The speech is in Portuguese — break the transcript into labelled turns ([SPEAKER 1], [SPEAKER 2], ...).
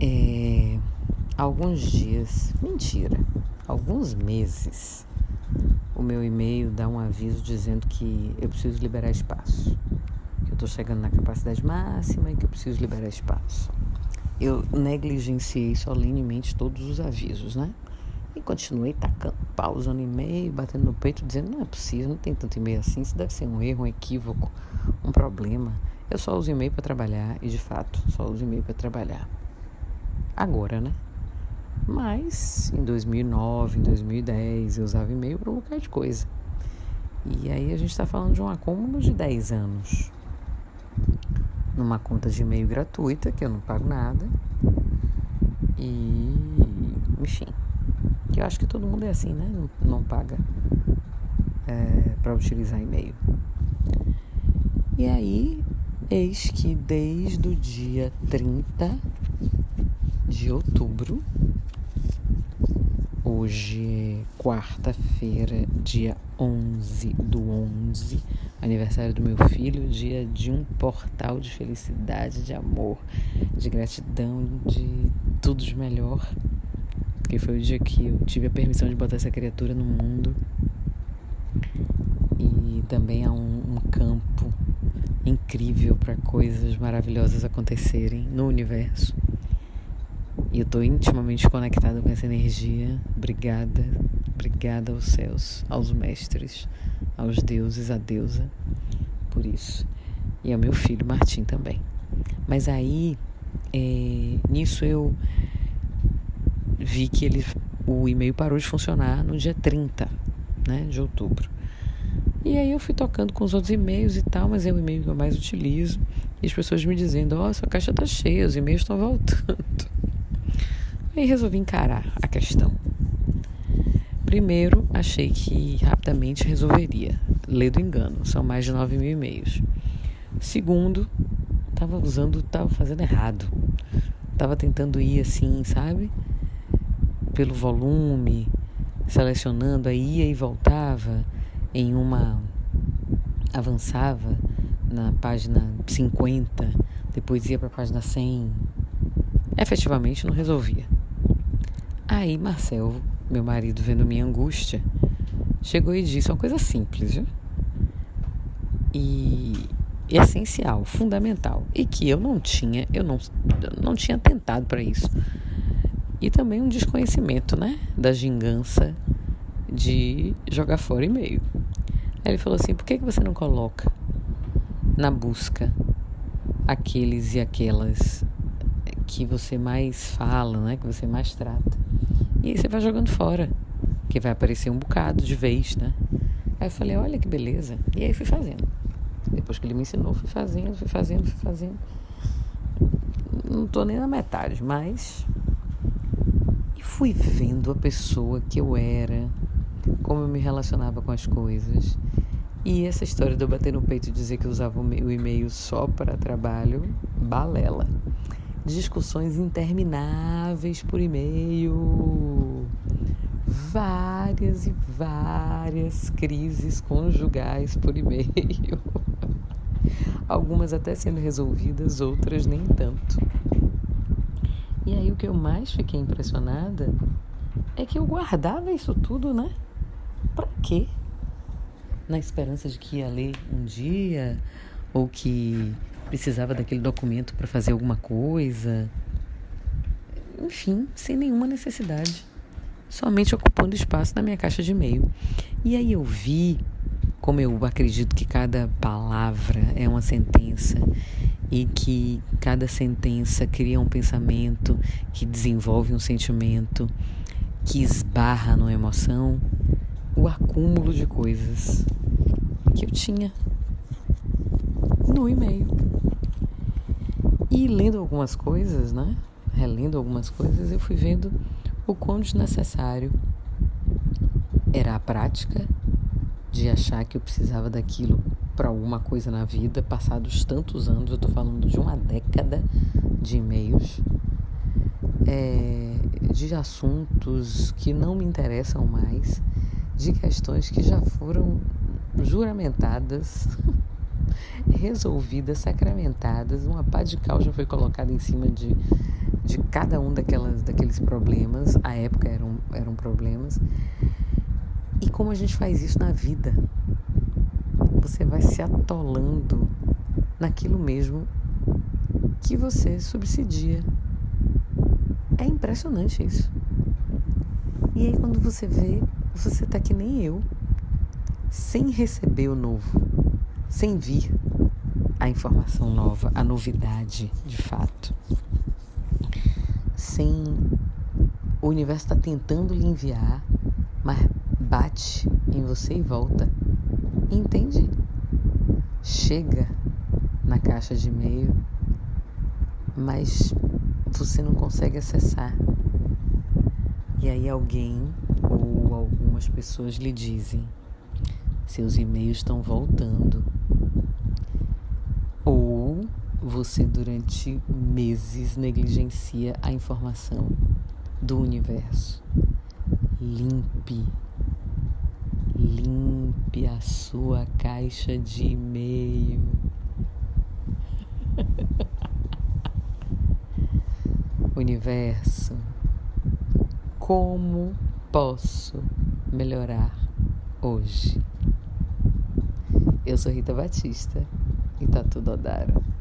[SPEAKER 1] É, alguns dias, mentira, alguns meses, o meu e-mail dá um aviso dizendo que eu preciso liberar espaço. Que eu estou chegando na capacidade máxima e que eu preciso liberar espaço. Eu negligenciei solenemente todos os avisos, né? E continuei tacando pausa no e-mail, batendo no peito, dizendo: não é possível, não tem tanto e-mail assim, isso deve ser um erro, um equívoco, um problema. Eu só uso e-mail para trabalhar e, de fato, só uso e-mail para trabalhar. Agora, né? Mas em 2009, em 2010, eu usava e-mail para um bocado de coisa. E aí a gente está falando de um acúmulo de 10 anos. Numa conta de e-mail gratuita, que eu não pago nada. E, enfim, eu acho que todo mundo é assim, né? Não, não paga é, para utilizar e-mail. E aí, eis que desde o dia 30 de outubro, hoje é quarta-feira, dia 11 do 11, aniversário do meu filho, dia de um portal de felicidade, de amor, de gratidão, de tudo de melhor porque foi o dia que eu tive a permissão de botar essa criatura no mundo. E também há um, um campo incrível para coisas maravilhosas acontecerem no universo. E eu estou intimamente conectada com essa energia. Obrigada, obrigada aos céus, aos mestres, aos deuses, à deusa, por isso. E ao meu filho Martim também. Mas aí, é, nisso eu vi que ele, o e-mail parou de funcionar no dia 30 né, de outubro. E aí eu fui tocando com os outros e-mails e tal, mas é o e-mail que eu mais utilizo. E as pessoas me dizendo, ó, oh, sua caixa tá cheia, os e-mails estão voltando. Aí resolvi encarar a questão. Primeiro, achei que rapidamente resolveria. Lê do engano, são mais de 9 mil e-mails. Segundo, estava usando, estava fazendo errado. Estava tentando ir assim, sabe? pelo volume, selecionando, aí ia e voltava em uma. avançava na página 50, depois ia para a página 100. Efetivamente não resolvia. Aí Marcel, meu marido, vendo minha angústia, chegou e disse uma coisa simples, viu? E essencial, fundamental, e que eu não tinha, eu não, não tinha tentado para isso e também um desconhecimento, né, da gingança de jogar fora e-mail. Aí ele falou assim: por que, que você não coloca na busca aqueles e aquelas que você mais fala, né, que você mais trata? E aí você vai jogando fora, que vai aparecer um bocado de vez, né? Aí eu falei: olha que beleza. E aí fui fazendo. Depois que ele me ensinou, fui fazendo, fui fazendo, fui fazendo. Não estou nem na metade, mas fui vendo a pessoa que eu era, como eu me relacionava com as coisas. E essa história de eu bater no peito e dizer que eu usava o e-mail só para trabalho, balela. Discussões intermináveis por e-mail. Várias e várias crises conjugais por e-mail. Algumas até sendo resolvidas, outras nem tanto. E aí o que eu mais fiquei impressionada é que eu guardava isso tudo, né? Pra quê? Na esperança de que ia ler um dia ou que precisava daquele documento para fazer alguma coisa. Enfim, sem nenhuma necessidade. Somente ocupando espaço na minha caixa de e-mail. E aí eu vi, como eu acredito que cada palavra é uma sentença e que cada sentença cria um pensamento que desenvolve um sentimento que esbarra numa emoção, o acúmulo de coisas que eu tinha no e-mail. E lendo algumas coisas, né? Relendo algumas coisas, eu fui vendo o quão desnecessário era a prática de achar que eu precisava daquilo para alguma coisa na vida, passados tantos anos, eu estou falando de uma década de e-mails, é, de assuntos que não me interessam mais, de questões que já foram juramentadas, resolvidas, sacramentadas, uma pá de cal já foi colocada em cima de, de cada um daquelas, daqueles problemas. A época eram, eram problemas. E como a gente faz isso na vida? Você vai se atolando naquilo mesmo que você subsidia. É impressionante isso. E aí quando você vê, você tá que nem eu, sem receber o novo, sem vir a informação nova, a novidade de fato. Sem o universo está tentando lhe enviar, mas bate em você e volta. Entende? Chega na caixa de e-mail, mas você não consegue acessar. E aí alguém ou algumas pessoas lhe dizem: seus e-mails estão voltando. Ou você durante meses negligencia a informação do universo. Limpe, limpe a sua caixa de e-mail. Universo, como posso melhorar hoje? Eu sou Rita Batista e tá tudo Odara.